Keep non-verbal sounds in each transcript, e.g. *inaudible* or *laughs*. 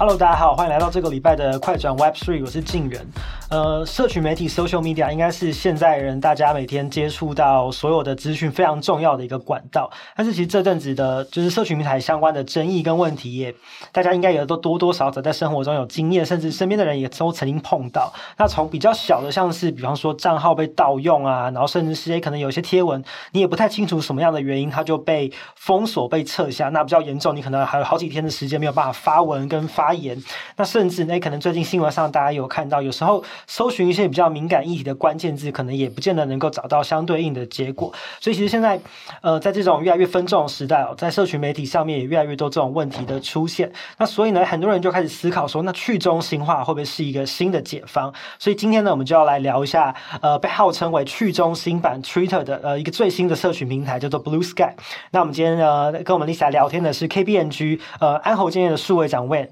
Hello，大家好，欢迎来到这个礼拜的快转 Web Three，我是静远。呃，社群媒体 Social Media 应该是现在人大家每天接触到所有的资讯非常重要的一个管道。但是其实这阵子的，就是社群平台相关的争议跟问题也，大家应该也都多多少少在生活中有经验，甚至身边的人也都曾经碰到。那从比较小的，像是比方说账号被盗用啊，然后甚至是可能有些贴文你也不太清楚什么样的原因，它就被封锁、被撤下。那比较严重，你可能还有好几天的时间没有办法发文跟发。发言，那甚至那可能最近新闻上大家有看到，有时候搜寻一些比较敏感议题的关键字，可能也不见得能够找到相对应的结果。所以其实现在，呃，在这种越来越分众的时代哦，在社群媒体上面也越来越多这种问题的出现。那所以呢，很多人就开始思考说，那去中心化会不会是一个新的解方？所以今天呢，我们就要来聊一下，呃，被号称为去中心版 Twitter 的呃一个最新的社群平台，叫做 Blue Sky。那我们今天呢，跟我们 Lisa 聊天的是 KBNG 呃安侯建业的数位长 Wayne。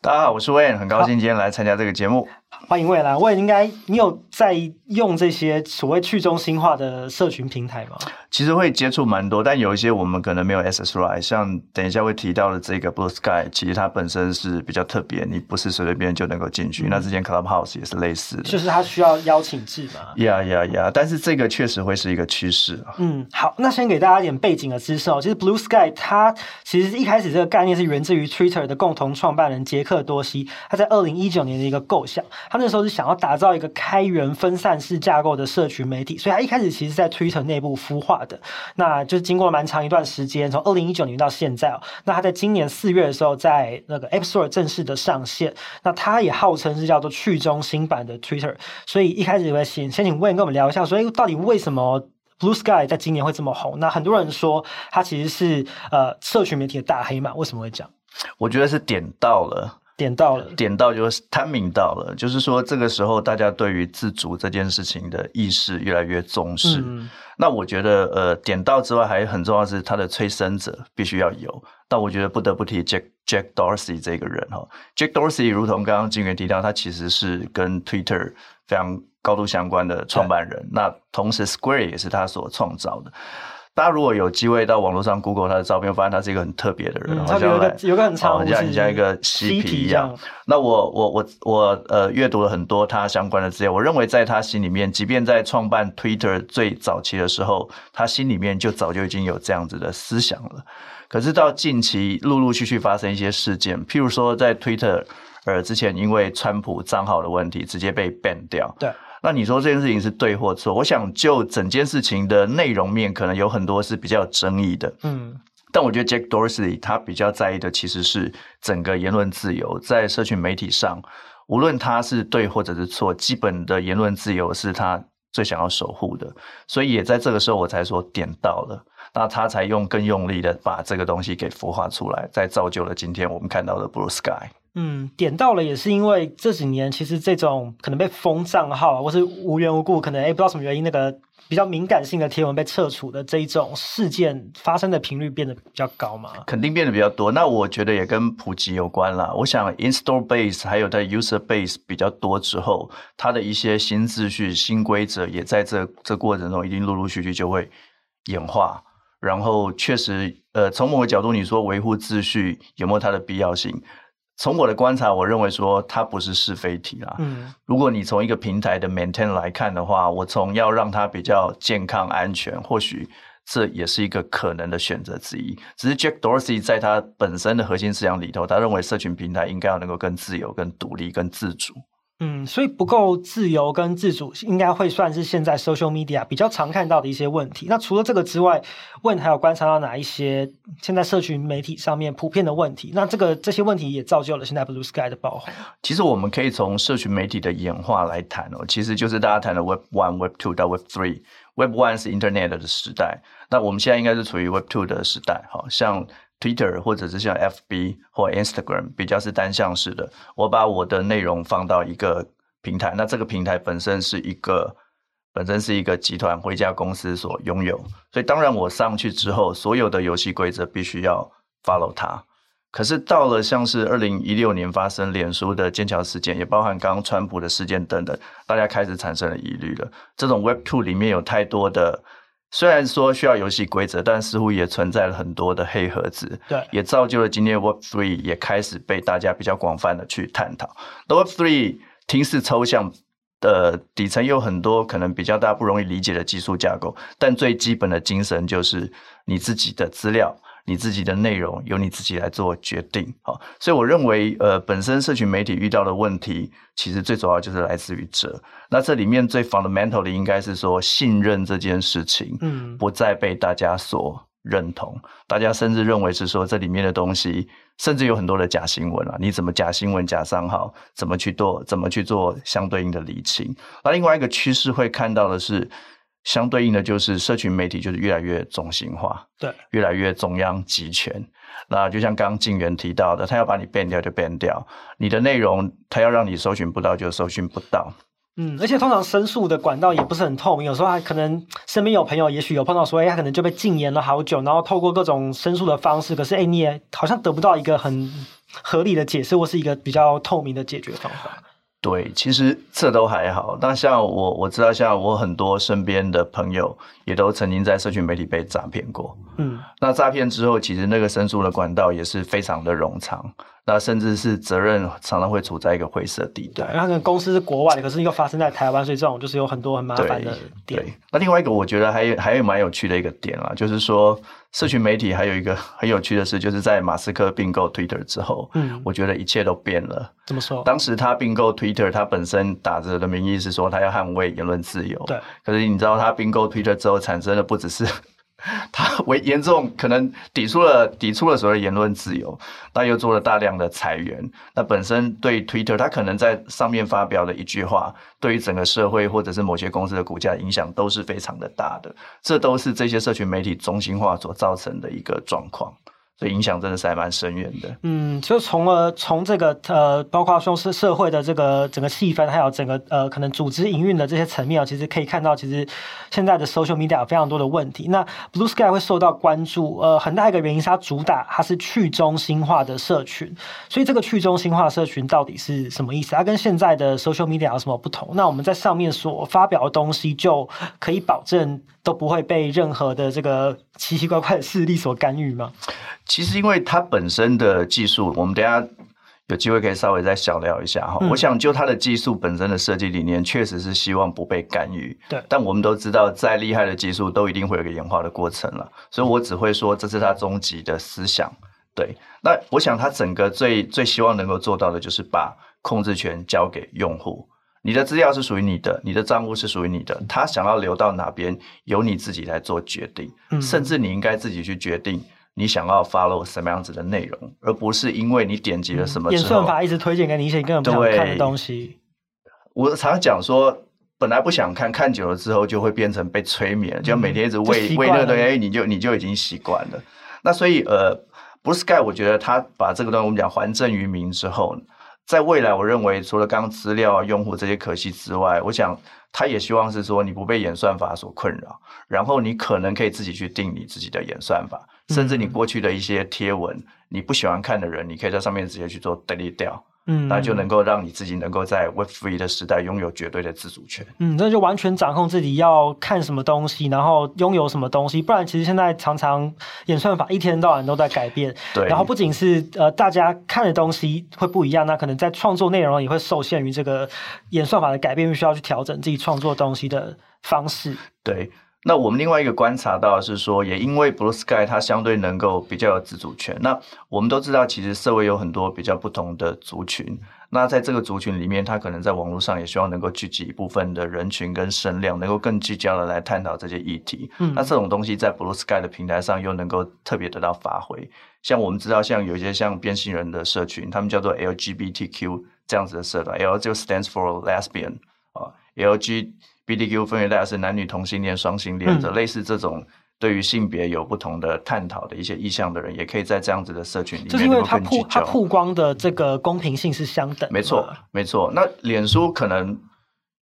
大家好，我是 Wayne，很高兴今天来参加这个节目。欢迎 Wayne 来，Wayne 应该你有在用这些所谓去中心化的社群平台吗？其实会接触蛮多，但有一些我们可能没有 access right。像等一下会提到的这个 Blue Sky，其实它本身是比较特别，你不是随随便便就能够进去。嗯、那之前 Clubhouse 也是类似的，就是它需要邀请制嘛。呀呀呀！但是这个确实会是一个趋势。嗯，好，那先给大家一点背景的知识哦。其实 Blue Sky 它其实一开始这个概念是源自于 Twitter 的共同创办人杰克多西，他在二零一九年的一个构想。他那时候是想要打造一个开源分散式架构的社群媒体，所以他一开始其实在 Twitter 内部孵化的。那就是经过蛮长一段时间，从二零一九年到现在哦。那他在今年四月的时候，在那个 App Store 正式的上线。那他也号称是叫做去中心版的 Twitter。所以一开始我先先请 Wayne 跟我们聊一下，说到底为什么 Blue Sky 在今年会这么红？那很多人说他其实是呃社群媒体的大黑马，为什么会这样？我觉得是点到了。点到了，点到就是 timing 到了，就是说这个时候大家对于自主这件事情的意识越来越重视。嗯、那我觉得，呃，点到之外还很重要的是他的催生者必须要有。但我觉得不得不提 Jack Jack Dorsey 这个人哈，Jack Dorsey 如同刚刚金源提到，他其实是跟 Twitter 非常高度相关的创办人。那同时 Square 也是他所创造的。大家如果有机会到网络上 Google 他的照片，发现他是一个很特别的人，嗯、好像有个有个很长，像很像一个嬉皮一样。那我我我我呃阅读了很多他相关的资料，我认为在他心里面，即便在创办 Twitter 最早期的时候，他心里面就早就已经有这样子的思想了。可是到近期陆陆续续发生一些事件，譬如说在 Twitter 呃之前因为川普账号的问题直接被 ban 掉，对。那你说这件事情是对或错？我想就整件事情的内容面，可能有很多是比较有争议的。嗯，但我觉得 Jack Dorsey 他比较在意的其实是整个言论自由，在社群媒体上，无论他是对或者是错，基本的言论自由是他最想要守护的。所以也在这个时候，我才说点到了，那他才用更用力的把这个东西给孵化出来，再造就了今天我们看到的 Blue Sky。嗯，点到了也是因为这几年其实这种可能被封账号，或是无缘无故可能哎不知道什么原因，那个比较敏感性的贴文被撤除的这一种事件发生的频率变得比较高嘛？肯定变得比较多。那我觉得也跟普及有关啦。我想 install base 还有它 user base 比较多之后，它的一些新秩序、新规则也在这这过程中一定陆陆续续就会演化。然后确实，呃，从某个角度你说维护秩序有没有它的必要性？从我的观察，我认为说它不是是非题啦。嗯，如果你从一个平台的 maintain 来看的话，我从要让它比较健康安全，或许这也是一个可能的选择之一。只是 Jack Dorsey 在他本身的核心思想里头，他认为社群平台应该要能够更自由、更独立、更自主。嗯，所以不够自由跟自主，应该会算是现在 social media 比较常看到的一些问题。那除了这个之外问还有观察到哪一些现在社群媒体上面普遍的问题？那这个这些问题也造就了现在 Blue Sky 的爆红。其实我们可以从社群媒体的演化来谈哦，其实就是大家谈的 Web One、Web Two 到 Web Three。Web One 是 Internet 的时代，那我们现在应该是处于 Web Two 的时代，好像。Twitter 或者是像 FB 或 Instagram 比较是单向式的，我把我的内容放到一个平台，那这个平台本身是一个本身是一个集团或一家公司所拥有，所以当然我上去之后，所有的游戏规则必须要 follow 它。可是到了像是二零一六年发生脸书的剑桥事件，也包含刚刚川普的事件等等，大家开始产生了疑虑了。这种 Web Two 里面有太多的虽然说需要游戏规则，但似乎也存在了很多的黑盒子，对，也造就了今天 Web Three 也开始被大家比较广泛的去探讨。Web Three 听似抽象的底层有很多可能比较大家不容易理解的技术架构，但最基本的精神就是你自己的资料。你自己的内容由你自己来做决定，好，所以我认为，呃，本身社群媒体遇到的问题，其实最主要就是来自于这。那这里面最 fundamental 的应该是说，信任这件事情，嗯，不再被大家所认同。嗯、大家甚至认为是说，这里面的东西，甚至有很多的假新闻啊，你怎么假新闻、假账号，怎么去做，怎么去做相对应的厘清？那另外一个趋势会看到的是。相对应的就是社群媒体就是越来越中心化，对，越来越中央集权。那就像刚刚静源提到的，他要把你 ban 掉就 ban 掉，你的内容他要让你搜寻不到就搜寻不到。嗯，而且通常申诉的管道也不是很透明，有时候还可能身边有朋友，也许有碰到说，哎，他可能就被禁言了好久，然后透过各种申诉的方式，可是哎，你也好像得不到一个很合理的解释，或是一个比较透明的解决方法。对，其实这都还好。那像我，我知道，像我很多身边的朋友，也都曾经在社群媒体被诈骗过。嗯，那诈骗之后，其实那个申诉的管道也是非常的冗长。那甚至是责任常常会处在一个灰色地带。那个公司是国外的，可是又发生在台湾，所以这种就是有很多很麻烦的点。对，那另外一个我觉得还有还有蛮有趣的一个点啊，就是说社群媒体还有一个很有趣的事，就是在马斯克并购 Twitter 之后，嗯，我觉得一切都变了。怎么说？当时他并购 Twitter，他本身打着的名义是说他要捍卫言论自由。对。可是你知道他并购 Twitter 之后产生的不只是。*laughs* 他为严重可能抵触了抵触了所谓言论自由，但又做了大量的裁员。那本身对 Twitter，他可能在上面发表的一句话，对于整个社会或者是某些公司的股价影响都是非常的大的。这都是这些社群媒体中心化所造成的一个状况。所以影响真的是还蛮深远的。嗯，就从了从这个呃，包括说是社会的这个整个气氛，还有整个呃可能组织营运的这些层面啊，其实可以看到，其实现在的 social media 有非常多的问题。那 Blue Sky 会受到关注，呃，很大一个原因是它主打它是去中心化的社群。所以这个去中心化社群到底是什么意思？它跟现在的 social media 有什么不同？那我们在上面所发表的东西就可以保证都不会被任何的这个奇奇怪怪的势力所干预吗？其实，因为它本身的技术，我们等下有机会可以稍微再小聊一下哈。嗯、我想就它的技术本身的设计理念，确实是希望不被干预。对。但我们都知道，再厉害的技术都一定会有个演化的过程了，所以我只会说这是它终极的思想。对。那我想，它整个最最希望能够做到的，就是把控制权交给用户。你的资料是属于你的，你的账户是属于你的，他想要留到哪边，由你自己来做决定。嗯。甚至你应该自己去决定。你想要 follow 什么样子的内容，而不是因为你点击了什么之后，演算法一直推荐给你一些根本不想看的东西。我常常讲说，本来不想看，看久了之后就会变成被催眠，嗯、就每天一直喂喂那个东西，你就你就已经习惯了。那所以呃，Blue 我觉得他把这个东西我们讲还政于民之后，在未来我认为除了刚刚资料啊、用户这些可惜之外，我想他也希望是说你不被演算法所困扰，然后你可能可以自己去定你自己的演算法。甚至你过去的一些贴文，嗯、你不喜欢看的人，你可以在上面直接去做 delete 掉，嗯，那就能够让你自己能够在 Web3 的时代拥有绝对的自主权。嗯，那就完全掌控自己要看什么东西，然后拥有什么东西。不然，其实现在常常演算法一天到晚都在改变。*laughs* 对。然后不仅是呃大家看的东西会不一样，那可能在创作内容也会受限于这个演算法的改变，必须要去调整自己创作东西的方式。对。那我们另外一个观察到是说，也因为 Blue Sky 它相对能够比较有自主权。那我们都知道，其实社会有很多比较不同的族群。那在这个族群里面，它可能在网络上也希望能够聚集一部分的人群跟声量，能够更聚焦的来探讨这些议题。嗯，那这种东西在 Blue Sky 的平台上又能够特别得到发挥。像我们知道，像有一些像变性人的社群，他们叫做 LGBTQ 这样子的社团，L 就 stands for lesbian 啊，LG。BTQ 分为大家是男女同性恋、双性恋者，嗯、类似这种对于性别有不同的探讨的一些意向的人，也可以在这样子的社群里面。就是因为它曝它曝光的这个公平性是相等的。没错，没错。那脸书可能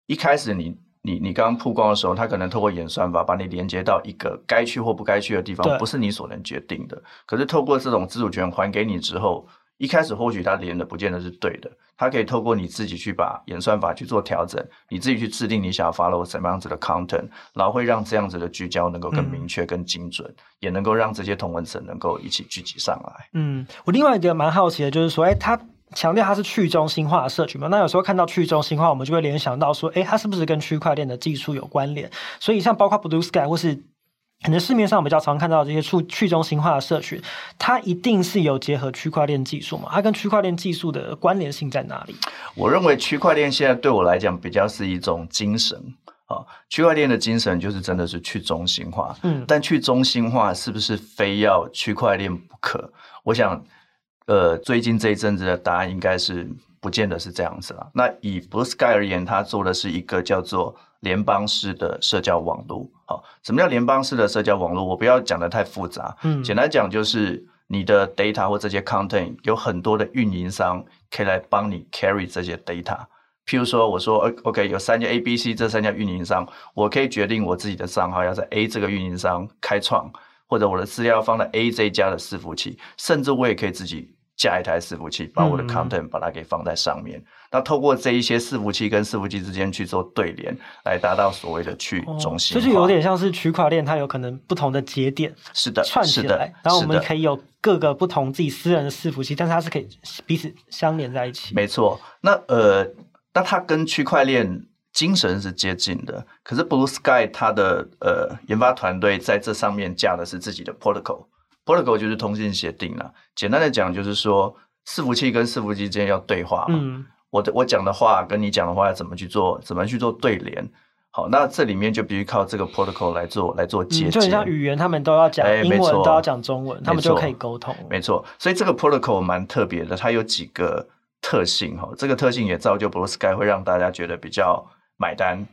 一开始你你你刚刚曝光的时候，它可能透过演算法把你连接到一个该去或不该去的地方，不是你所能决定的。可是透过这种自主权还给你之后。一开始或许它连的不见得是对的，它可以透过你自己去把演算法去做调整，你自己去制定你想要 follow 什么样子的 content，然后会让这样子的聚焦能够更明确、更精准，嗯、也能够让这些同文层能够一起聚集上来。嗯，我另外一个蛮好奇的就是说，哎，它。强调它是去中心化的社群嘛？那有时候看到去中心化，我们就会联想到说，诶，它是不是跟区块链的技术有关联？所以像包括 Blue Sky 或是可能市面上比较常看到的这些去去中心化的社群，它一定是有结合区块链技术嘛？它跟区块链技术的关联性在哪里？我认为区块链现在对我来讲比较是一种精神啊，区块链的精神就是真的是去中心化。嗯，但去中心化是不是非要区块链不可？我想。呃，最近这一阵子的答案应该是不见得是这样子了。那以 Blue Sky 而言，它做的是一个叫做联邦式的社交网络。好，什么叫联邦式的社交网络？我不要讲的太复杂，嗯，简单讲就是你的 data 或这些 content 有很多的运营商可以来帮你 carry 这些 data。譬如说，我说 OK，有三家 A、B、C 这三家运营商，我可以决定我自己的账号要在 A 这个运营商开创，或者我的资料放在 A 这一家的伺服器，甚至我也可以自己。架一台伺服器，把我的 content 把它给放在上面。嗯、那透过这一些伺服器跟伺服器之间去做对联，来达到所谓的去中心化。就是有点像是区块链，它有可能不同的节点是的串起来，然后我们可以有各个不同自己私人的伺服器，但是它是可以彼此相连在一起。没错，那呃，那它跟区块链精神是接近的。可是 Blue Sky 它的呃研发团队在这上面架的是自己的 protocol。Protocol 就是通信协定了。简单的讲，就是说伺服器跟伺服器之间要对话嘛。嗯。我的我讲的话跟你讲的话要怎么去做？怎么去做对联？好，那这里面就必须靠这个 Protocol 来做来做接。就像语言，他们都要讲英文，都要讲中文，他们就可以沟通。没错。所以这个 Protocol 蛮特别的，它有几个特性哈。这个特性也造就 Blue Sky 会让大家觉得比较买单。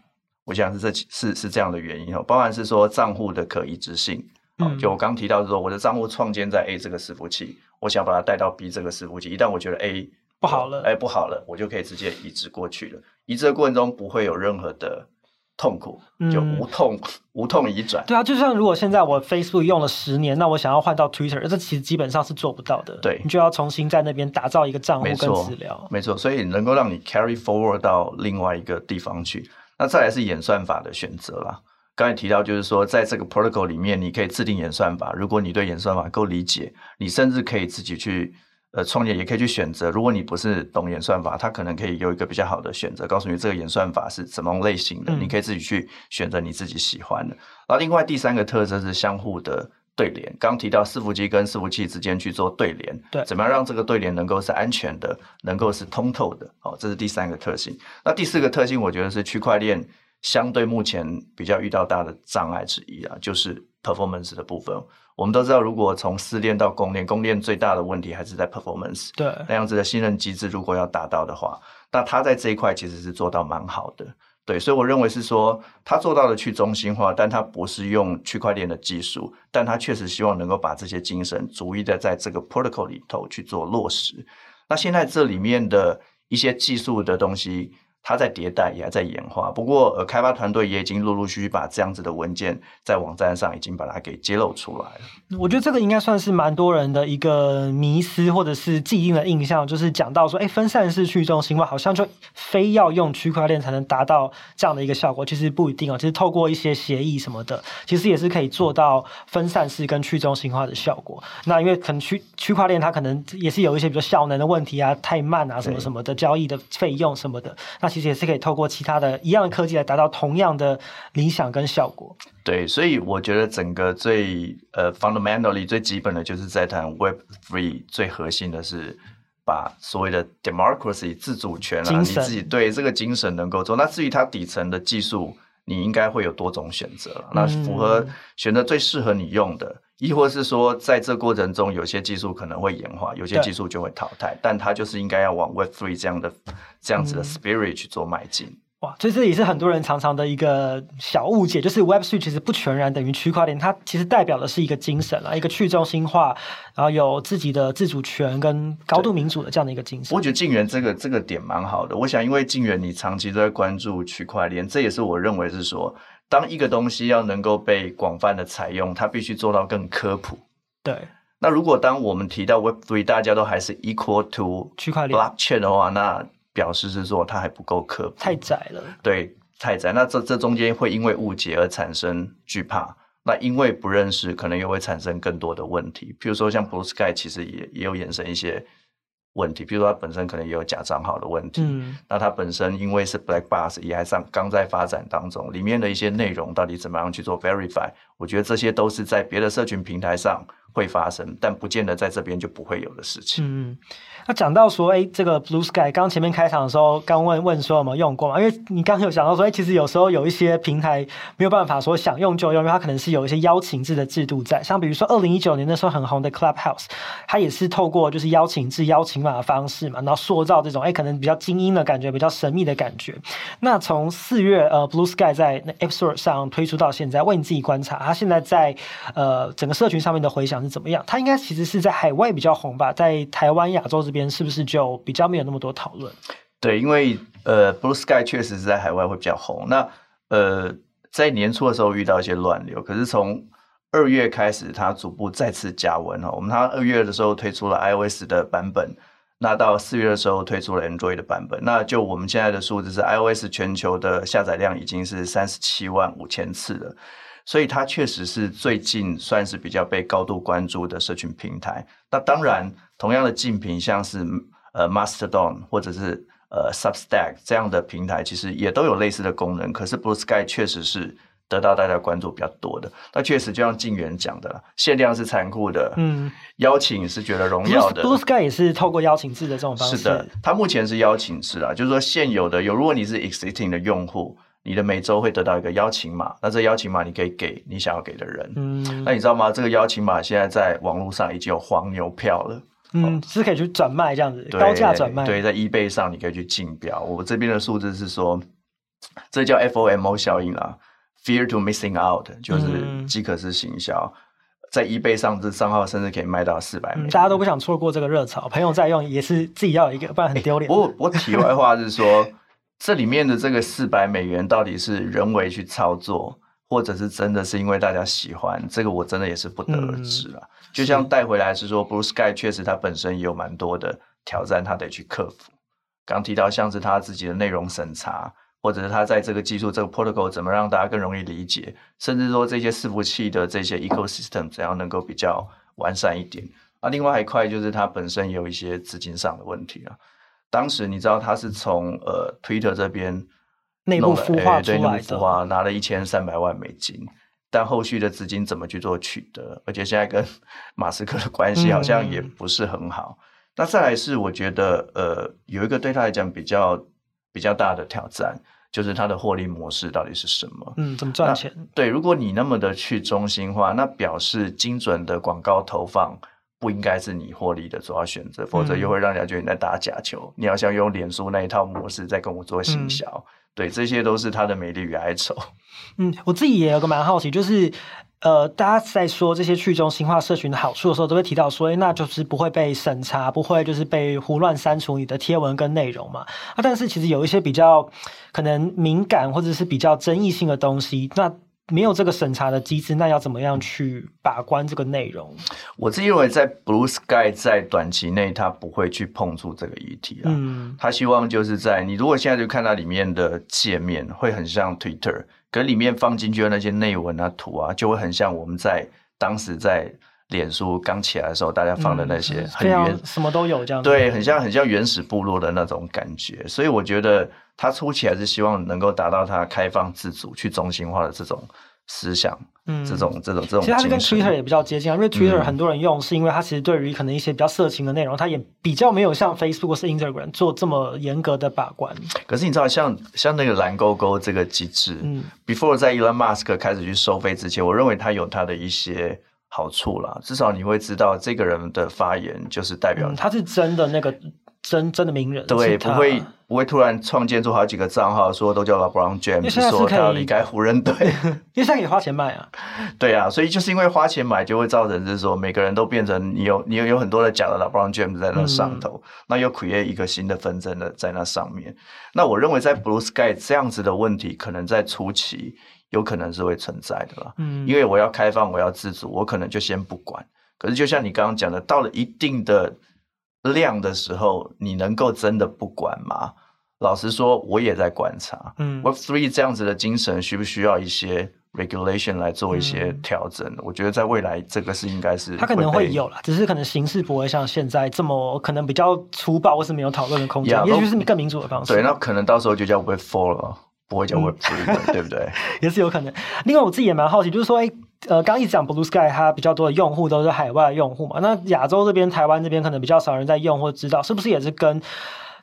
我想是这是是这样的原因哈，包含是说账户的可移植性。嗯，就我刚提到的说，我的账户创建在 A 这个伺服器，我想把它带到 B 这个伺服器。一旦我觉得 A 不好了，哎，不好了，我就可以直接移植过去了。移植的过程中不会有任何的痛苦，就无痛、嗯、无痛移转。对啊，就像如果现在我 Facebook 用了十年，那我想要换到 Twitter，这其实基本上是做不到的。对，你就要重新在那边打造一个账户跟资料。没错，所以能够让你 carry forward 到另外一个地方去。那再来是演算法的选择啦。刚才提到，就是说，在这个 protocol 里面，你可以制定演算法。如果你对演算法够理解，你甚至可以自己去呃创业，也可以去选择。如果你不是懂演算法，它可能可以有一个比较好的选择，告诉你这个演算法是什么类型的，嗯、你可以自己去选择你自己喜欢的。然后，另外第三个特征是相互的对联。刚提到伺服器跟伺服器之间去做对联，对，怎么样让这个对联能够是安全的，能够是通透的？哦，这是第三个特性。那第四个特性，我觉得是区块链。相对目前比较遇到大的障碍之一啊，就是 performance 的部分。我们都知道，如果从私链到公链，公链最大的问题还是在 performance。对，那样子的信任机制如果要达到的话，那它在这一块其实是做到蛮好的。对，所以我认为是说，他做到了去中心化，但它不是用区块链的技术，但它确实希望能够把这些精神逐一的在这个 protocol 里头去做落实。那现在这里面的一些技术的东西。它在迭代，也还在演化。不过，呃，开发团队也已经陆陆续续把这样子的文件在网站上已经把它给揭露出来了。我觉得这个应该算是蛮多人的一个迷思，或者是既定的印象，就是讲到说，哎，分散式去中心化好像就非要用区块链才能达到这样的一个效果。其实不一定哦，其实透过一些协议什么的，其实也是可以做到分散式跟去中心化的效果。那因为可能区区块链它可能也是有一些比如效能的问题啊，太慢啊，什么什么的交易的费用什么的，那。其实也是可以透过其他的一样的科技来达到同样的理想跟效果。对，所以我觉得整个最呃 fundamentally 最基本的就是在谈 Web Three 最核心的是把所谓的 democracy 自主权啊，你自己对这个精神能够做。那至于它底层的技术，你应该会有多种选择。那符合选择最适合你用的。亦或是说，在这过程中，有些技术可能会演化，有些技术就会淘汰，但它就是应该要往 Web Three 这样的这样子的 spirit 去做迈进。哇，所以这也是很多人常常的一个小误解，就是 Web Three 其实不全然等于区块链，它其实代表的是一个精神啊，一个去中心化，然后有自己的自主权跟高度民主的这样的一个精神。我觉得静源这个这个点蛮好的，我想因为静源你长期都在关注区块链，这也是我认为是说。当一个东西要能够被广泛的采用，它必须做到更科普。对，那如果当我们提到 Web Three，大家都还是 equal to 区块链 blockchain 的话，那表示是说它还不够科普，太窄了。对，太窄。那这这中间会因为误解而产生惧怕，那因为不认识，可能又会产生更多的问题。譬如说，像 Blue Sky 其实也也有衍生一些问题，比如说它本身可能也有假账号的问题。嗯，那它本身因为是 Black Box，也还上刚在发展当中，里面的一些内容到底怎么样去做 Verify，我觉得这些都是在别的社群平台上。会发生，但不见得在这边就不会有的事情。嗯，那讲到说，哎，这个 Blue Sky，刚前面开场的时候，刚问问说有没有用过嘛？因为你刚刚有讲到说，哎，其实有时候有一些平台没有办法说想用就用，因为它可能是有一些邀请制的制度在。像比如说二零一九年那时候很红的 Clubhouse，它也是透过就是邀请制、邀请码的方式嘛，然后塑造这种哎可能比较精英的感觉、比较神秘的感觉。那从四月呃 Blue Sky 在 App Store 上推出到现在，为你自己观察，它现在在呃整个社群上面的回响。是怎么样？它应该其实是在海外比较红吧，在台湾、亚洲这边是不是就比较没有那么多讨论？对，因为呃，Blue Sky 确实是在海外会比较红。那呃，在年初的时候遇到一些乱流，可是从二月开始，它逐步再次加温哈。我们它二月的时候推出了 iOS 的版本，那到四月的时候推出了 Android 的版本。那就我们现在的数字是 iOS 全球的下载量已经是三十七万五千次了。所以它确实是最近算是比较被高度关注的社群平台。那当然，同样的竞品，像是呃 Mastodon 或者是呃 Substack 这样的平台，其实也都有类似的功能。可是 Blue Sky 确实是得到大家关注比较多的。那确实就像静远讲的，限量是残酷的，嗯，邀请是觉得荣耀的。Blue Sky 也是透过邀请制的这种方式。是的，它目前是邀请制啊，就是说现有的有，如果你是 existing 的用户。你的每周会得到一个邀请码，那这邀请码你可以给你想要给的人。嗯，那你知道吗？这个邀请码现在在网络上已经有黄牛票了。嗯，是可以去转卖这样子，高价转卖。对，在 eBay 上你可以去竞标。我这边的数字是说，这叫 FOMO 效应啊，Fear to Missing Out，就是饥渴式行销。嗯、在 eBay 上这账号甚至可以卖到四百美。大家都不想错过这个热潮，朋友在用也是自己要有一个，不然很丢脸。我我题外话是说。*laughs* 这里面的这个四百美元到底是人为去操作，或者是真的是因为大家喜欢？这个我真的也是不得而知了。嗯、就像带回来是说，Blue Sky 确实它本身也有蛮多的挑战，它得去克服。刚提到像是它自己的内容审查，或者是它在这个技术这个 protocol 怎么让大家更容易理解，甚至说这些伺服器的这些 ecosystem 怎样能够比较完善一点。啊，另外一块就是它本身有一些资金上的问题啊。当时你知道他是从呃 Twitter 这边内部孵化出来的，对，内部孵化拿了一千三百万美金，但后续的资金怎么去做取得？而且现在跟 *laughs* 马斯克的关系好像也不是很好。嗯、那再来是我觉得呃有一个对他来讲比较比较大的挑战，就是他的获利模式到底是什么？嗯，怎么赚钱？对，如果你那么的去中心化，那表示精准的广告投放。不应该是你获利的主要选择，否则又会让人家觉得你在打假球。嗯、你要像用脸书那一套模式在跟我做行销，嗯、对，这些都是他的美丽与哀愁。*laughs* 嗯，我自己也有个蛮好奇，就是呃，大家在说这些去中心化社群的好处的时候，都会提到说，那就是不会被审查，不会就是被胡乱删除你的贴文跟内容嘛。啊，但是其实有一些比较可能敏感或者是比较争议性的东西，那。没有这个审查的机制，那要怎么样去把关这个内容？我自己认为，在 Blue Sky 在短期内，他不会去碰触这个议题啊。嗯，他希望就是在你如果现在就看到里面的界面，会很像 Twitter，可里面放进去的那些内文啊、图啊，就会很像我们在当时在脸书刚起来的时候，大家放的那些很原什么都有这样子，对，很像很像原始部落的那种感觉。所以我觉得。他初期还是希望能够达到他开放自主、去中心化的这种思想，嗯，这种这种这种。其实它跟 Twitter 也比较接近啊，因为 Twitter 很多人用，是因为它其实对于可能一些比较色情的内容，它也比较没有像 Facebook 或是 Instagram 做这么严格的把关。可是你知道，像像那个蓝勾勾这个机制，嗯，Before 在 Elon Musk 开始去收费之前，我认为它有它的一些好处啦。至少你会知道这个人的发言就是代表他，他是真的那个。真真的名人，对，不会不会突然创建出好几个账号，说都叫 LeBron James，说他要离开湖人队，*laughs* 因为现在可以花钱买啊。*laughs* 对啊，所以就是因为花钱买，就会造成就是说，每个人都变成你有你有有很多的假的 LeBron James 在那上头，嗯、那又 create 一个新的纷争的在那上面。那我认为在 Blue Sky 这样子的问题，可能在初期有可能是会存在的啦。嗯，因为我要开放，我要自主，我可能就先不管。可是就像你刚刚讲的，到了一定的量的时候，你能够真的不管吗？老实说，我也在观察。嗯，Web Three 这样子的精神需不需要一些 regulation 来做一些调整？嗯、我觉得在未来这个是应该是，它可能会有啦，只是可能形式不会像现在这么可能比较粗暴，或是没有讨论的空间。Yeah, 也许是你更民主的方式。对，那可能到时候就叫 Web Four 了，不会叫 Web Three 对不对？*laughs* 也是有可能。另外，我自己也蛮好奇，就是说，哎，呃，刚一直讲 Blue Sky，它比较多的用户都是海外的用户嘛？那亚洲这边、台湾这边可能比较少人在用或知道，是不是也是跟？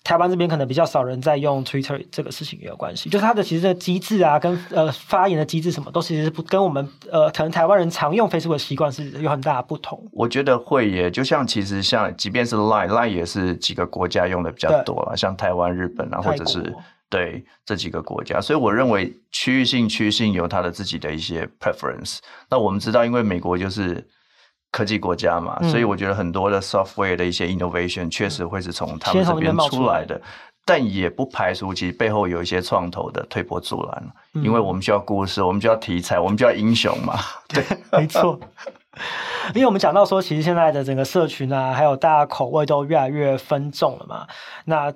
台湾这边可能比较少人在用 Twitter，这个事情也有关系。就是它的其实的机制啊，跟呃发言的机制什么，都其实是不跟我们呃可能台湾人常用 Facebook 的习惯是有很大的不同。我觉得会耶，就像其实像即便是 Line，Line 也是几个国家用的比较多了，像台湾、日本啊，或者是对这几个国家。所以我认为区域性、区域性有它的自己的一些 preference。那我们知道，因为美国就是。科技国家嘛，嗯、所以我觉得很多的 software 的一些 innovation 确实会是从他们这边出来的，来但也不排除其实背后有一些创投的推波助澜，嗯、因为我们需要故事，我们需要题材，我们需要英雄嘛。*laughs* 对，没错。*laughs* 因为我们讲到说，其实现在的整个社群啊，还有大家口味都越来越分众了嘛。那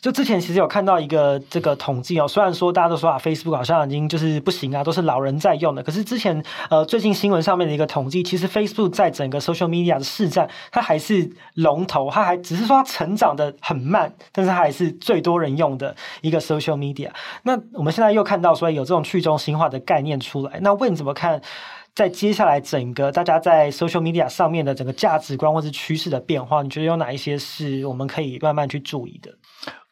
就之前其实有看到一个这个统计哦，虽然说大家都说啊，Facebook 好像已经就是不行啊，都是老人在用的。可是之前呃最近新闻上面的一个统计，其实 Facebook 在整个 social media 的市占，它还是龙头，它还只是说它成长的很慢，但是它还是最多人用的一个 social media。那我们现在又看到说有这种去中心化的概念出来，那问怎么看？在接下来整个大家在 social media 上面的整个价值观或是趋势的变化，你觉得有哪一些是我们可以慢慢去注意的？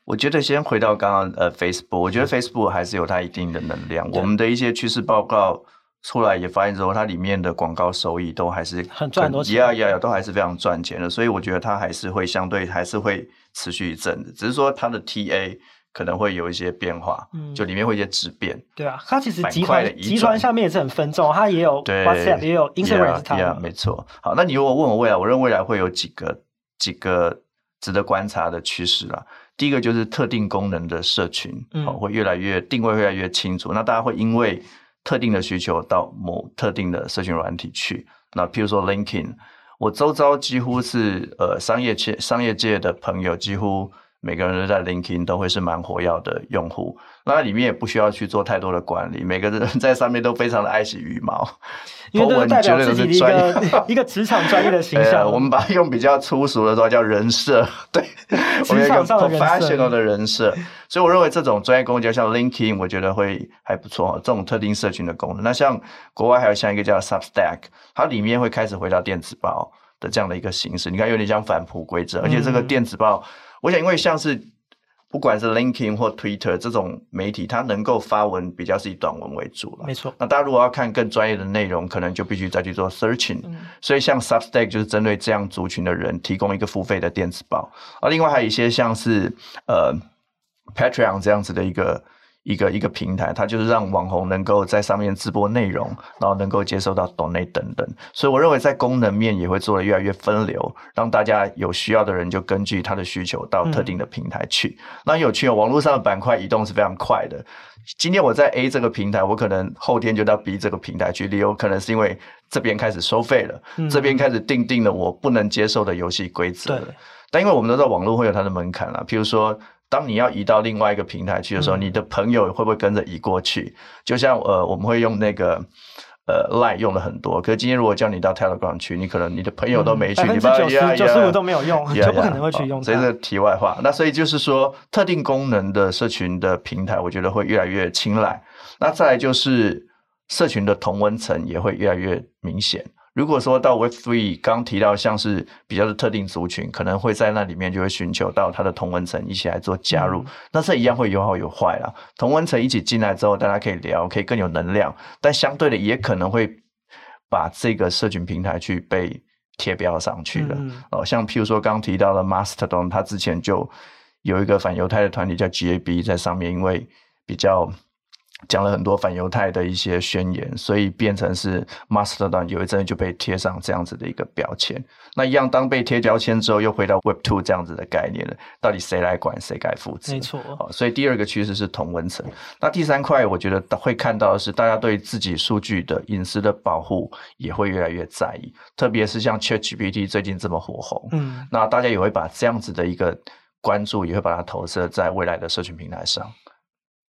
我觉得先回到刚刚呃 Facebook，我觉得 Facebook 还是有它一定的能量。我们的一些趋势报告出来也发现之后，它里面的广告收益都还是很赚很多钱，呀呀呀，都还是非常赚钱的。所以我觉得它还是会相对还是会持续一阵子，只是说它的 TA。可能会有一些变化，嗯，就里面会有一些质变，对啊，它其实集团集团下面也是很分众，它也有 WhatsApp，也有 Instagram，没错。好，那你如果问我未来，我认为未来会有几个几个值得观察的趋势啦。第一个就是特定功能的社群，嗯，会越来越定位越来越清楚，那大家会因为特定的需求到某特定的社群软体去。那譬如说 LinkedIn，我周遭几乎是呃商业界商业界的朋友几乎。每个人都在 LinkedIn 都会是蛮活跃的用户，那里面也不需要去做太多的管理，每个人在上面都非常的爱惜羽毛，因为这代表自己的一个 *laughs* *laughs* 一个职场专业的形象。*laughs* 我们把它用比较粗俗的说叫人设，对，职场上 professional 的人设，所以我认为这种专业工具像 LinkedIn，我觉得会还不错。这种特定社群的功能，那像国外还有像一个叫 Substack，它里面会开始回到电子报的这样的一个形式，你看有点像返璞归真，而且这个电子报。我想，因为像是不管是 LinkedIn 或 Twitter 这种媒体，它能够发文比较是以短文为主了。没错。那大家如果要看更专业的内容，可能就必须再去做 searching。嗯。所以像 Substack 就是针对这样族群的人提供一个付费的电子报。而另外还有一些像是呃 Patreon 这样子的一个。一个一个平台，它就是让网红能够在上面直播内容，然后能够接受到 donate 等等。所以我认为在功能面也会做得越来越分流，让大家有需要的人就根据他的需求到特定的平台去。嗯、那有趣哦，网络上的板块移动是非常快的。今天我在 A 这个平台，我可能后天就到 B 这个平台去，理由可能是因为这边开始收费了，嗯、这边开始定定了我不能接受的游戏规则。对。但因为我们都知道网络会有它的门槛啦，譬如说。当你要移到另外一个平台去的时候，嗯、你的朋友会不会跟着移过去？就像呃，我们会用那个呃 Line 用了很多，可是今天如果叫你到 Telegram 去，你可能你的朋友都没去，你百分之九十九十五都没有用，*laughs* 就不可能会去用。所以这是题外话。那所以就是说，特定功能的社群的平台，我觉得会越来越青睐。那再来就是社群的同温层也会越来越明显。如果说到 Web3，刚提到像是比较的特定族群，可能会在那里面就会寻求到他的同文层一起来做加入，嗯、那这一样会有好有坏啦。同文层一起进来之后，大家可以聊，可以更有能量，但相对的也可能会把这个社群平台去被贴标上去了。嗯、哦，像譬如说刚提到的 Mastodon，他之前就有一个反犹太的团体叫 GAB 在上面，因为比较。讲了很多反犹太的一些宣言，所以变成是 Mastodon 有一阵就被贴上这样子的一个标签。那一样，当被贴标签之后，又回到 Web Two 这样子的概念了，到底谁来管，谁该负责？没错。好，所以第二个趋势是同温层。那第三块，我觉得会看到的是，大家对自己数据的隐私的保护也会越来越在意，特别是像 ChatGPT 最近这么火红，嗯，那大家也会把这样子的一个关注，也会把它投射在未来的社群平台上。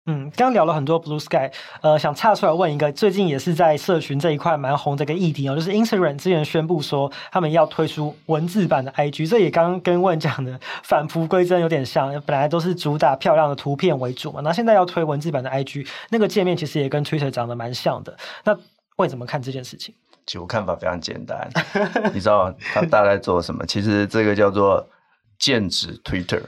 嗯，刚聊了很多 Blue Sky，呃，想岔出来问一个，最近也是在社群这一块蛮红的一个议题哦，就是 Instagram 之前宣布说他们要推出文字版的 IG，这也刚刚跟问讲的 *laughs* 返璞归真有点像，本来都是主打漂亮的图片为主嘛，那现在要推文字版的 IG，那个界面其实也跟 Twitter 长得蛮像的，那问怎么看这件事情？其实我看法非常简单，*laughs* 你知道他大概做什么？其实这个叫做剑指 Twitter，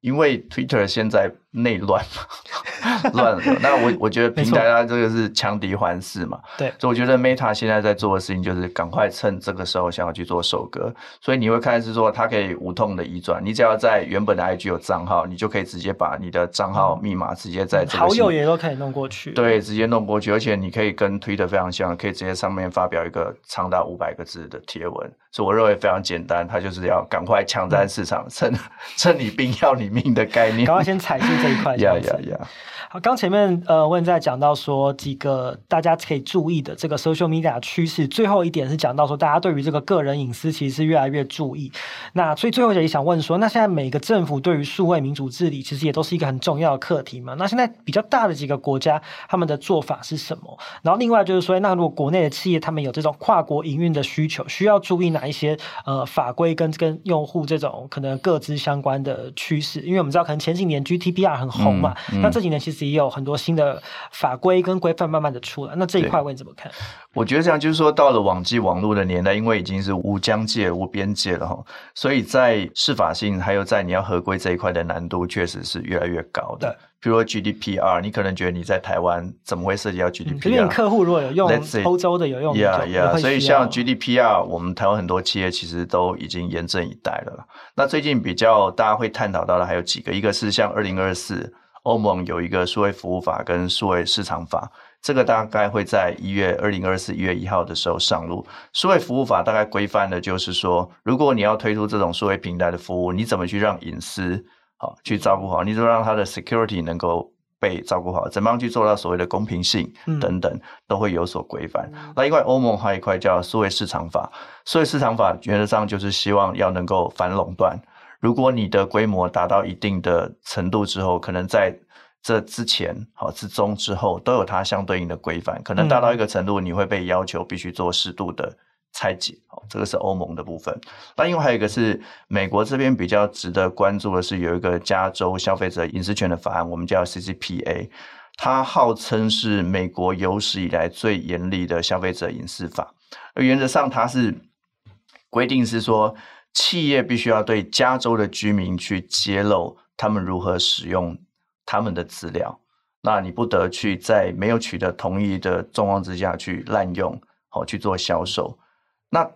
因为 Twitter 现在。内乱嘛 *laughs* 乱了，那我我觉得平台它这个是强敌环伺嘛，对，所以我觉得 Meta 现在在做的事情就是赶快趁这个时候想要去做收割，所以你会看是说它可以无痛的移转，你只要在原本的 IG 有账号，你就可以直接把你的账号密码直接在这里好友也都可以弄过去，对，直接弄过去，而且你可以跟 Twitter 非常像，可以直接上面发表一个长达五百个字的贴文，所以我认为非常简单，它就是要赶快抢占市场，趁趁你病要你命的概念，赶快先踩住。这一块，呀呀呀！好，刚前面呃，问在讲到说几个大家可以注意的这个 social media 趋势，最后一点是讲到说大家对于这个个人隐私其实是越来越注意。那所以最后也想问说，那现在每个政府对于数位民主治理，其实也都是一个很重要的课题嘛？那现在比较大的几个国家，他们的做法是什么？然后另外就是说，那如果国内的企业他们有这种跨国营运的需求，需要注意哪一些呃法规跟跟用户这种可能各自相关的趋势？因为我们知道可能前几年 GDPR 很红嘛，嗯嗯、那这几年其实也有很多新的法规跟规范慢慢的出来。那这一块你怎么看？我觉得这样就是说，到了网际网络的年代，因为已经是无疆界、无边界了哈，所以在适法性还有在你要合规这一块的难度，确实是越来越高的。比如说 GDPR，你可能觉得你在台湾怎么会涉及到 GDPR？因为客户如果有用欧洲的有用，yeah yeah，所以像 GDPR，我们台湾很多企业其实都已经严阵以待了。那最近比较大家会探讨到的还有几个，一个是像二零二四。欧盟有一个数位服务法跟数位市场法，这个大概会在一月二零二四一月一号的时候上路。数位服务法大概规范的就是说，如果你要推出这种数位平台的服务，你怎么去让隐私好去照顾好？你就让他的 security 能够被照顾好？怎么样去做到所谓的公平性等等，都会有所规范。那另外欧盟还有一块叫数位市场法，数位市场法原则上就是希望要能够反垄断。如果你的规模达到一定的程度之后，可能在这之前、好之中、之后都有它相对应的规范。可能达到一个程度，你会被要求必须做适度的拆解。哦，这个是欧盟的部分。那另外还有一个是美国这边比较值得关注的是，有一个加州消费者隐私权的法案，我们叫 CCPA，它号称是美国有史以来最严厉的消费者隐私法。而原则上，它是规定是说。企业必须要对加州的居民去揭露他们如何使用他们的资料，那你不得去在没有取得同意的状况之下去滥用，好去做销售。那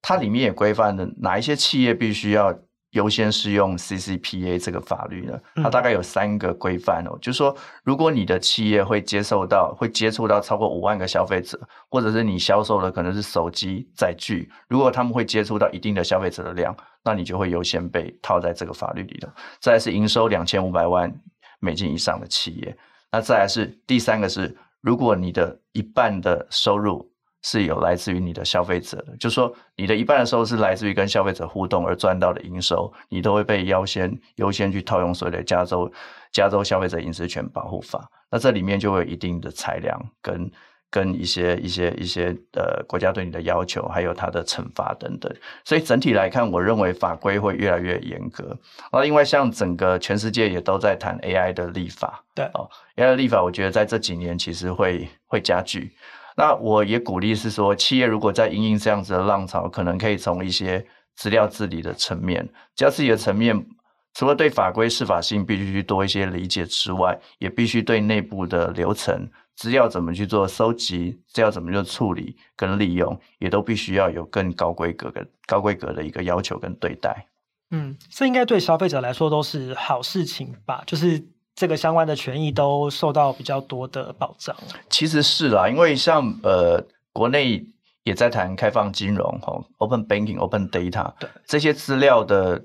它里面也规范了哪一些企业必须要。优先适用 CCPA 这个法律呢，它大概有三个规范哦，嗯、就是说，如果你的企业会接受到、会接触到超过五万个消费者，或者是你销售的可能是手机载具，如果他们会接触到一定的消费者的量，那你就会优先被套在这个法律里头。再来是营收两千五百万美金以上的企业，那再来是第三个是，如果你的一半的收入。是有来自于你的消费者的，就是说你的一半的收入是来自于跟消费者互动而赚到的营收，你都会被优先优先去套用所谓的加州加州消费者隐私权保护法。那这里面就会有一定的裁量跟跟一些一些一些呃国家对你的要求，还有它的惩罚等等。所以整体来看，我认为法规会越来越严格。那另外像整个全世界也都在谈 AI 的立法，对哦，AI 的立法，我觉得在这几年其实会会加剧。那我也鼓励是说，企业如果在因应这样子的浪潮，可能可以从一些资料治理的层面，资料治理的层面，除了对法规适法性必须去多一些理解之外，也必须对内部的流程、资料怎么去做收集、资料怎么去处理跟利用，也都必须要有更高规格的高规格的一个要求跟对待。嗯，这应该对消费者来说都是好事情吧？就是。这个相关的权益都受到比较多的保障。其实是啦，因为像呃，国内也在谈开放金融哈，Open Banking、Open Data，对这些资料的。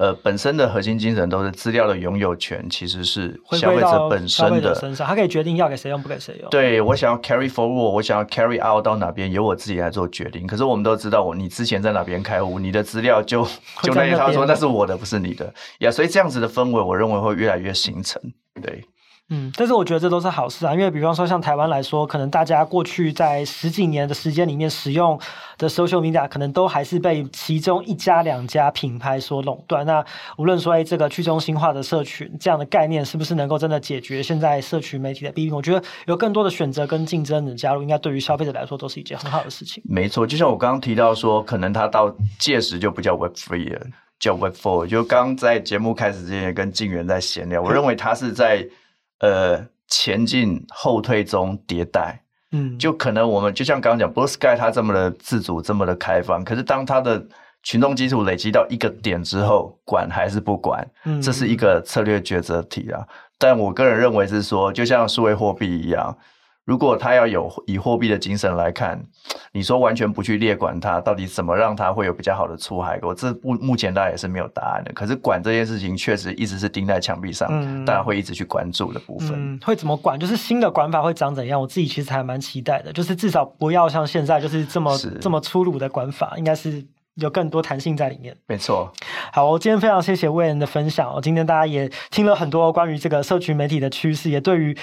呃，本身的核心精神都是资料的拥有权，其实是消费者本身的身上，他可以决定要给谁用，不给谁用。对，我想要 carry forward，我想要 carry out 到哪边，由我自己来做决定。可是我们都知道，我你之前在哪边开户，你的资料就 *laughs* 就那他说那是我的，不是你的呀。Yeah, 所以这样子的氛围，我认为会越来越形成。对。嗯，但是我觉得这都是好事啊，因为比方说像台湾来说，可能大家过去在十几年的时间里面使用的 social media，可能都还是被其中一家两家品牌所垄断。那无论说哎，这个去中心化的社群这样的概念，是不是能够真的解决现在社群媒体的弊病？我觉得有更多的选择跟竞争的加入，应该对于消费者来说都是一件很好的事情。没错，就像我刚刚提到说，可能它到届时就不叫 Web Three 了，叫 Web Four。就刚在节目开始之前跟静源在闲聊，我认为它是在呃。前进、后退中迭代，嗯，就可能我们就像刚刚讲，Blue Sky 它这么的自主、这么的开放，可是当它的群众基础累积到一个点之后，管还是不管，嗯，这是一个策略抉择题啊。但我个人认为是说，就像数位货币一样。如果他要有以货币的精神来看，*tsk* 你说完全不去列管它，到底怎么让它会有比较好的出海我？这目目前大家也是没有答案的。可是管这件事情确实一直是钉在墙壁上，嗯，大家会一直去关注的部分。嗯，会怎么管？就是新的管法会长怎样？我自己其实还蛮期待的，就是至少不要像现在就是这么这么粗鲁的管法，应该是有更多弹性在里面。没错。好，我今天非常谢谢魏恩的分享。我今天大家也听了很多关于这个社群媒体的趋势，也对于。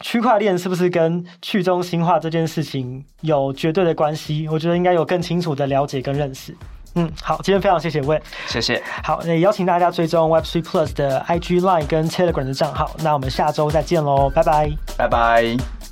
区块链是不是跟去中心化这件事情有绝对的关系？我觉得应该有更清楚的了解跟认识。嗯，好，今天非常谢谢 Wayne，谢谢。好，也邀请大家追踪 Web3 Plus 的 IG Line 跟 Telegram 的账号。那我们下周再见喽，拜拜，拜拜。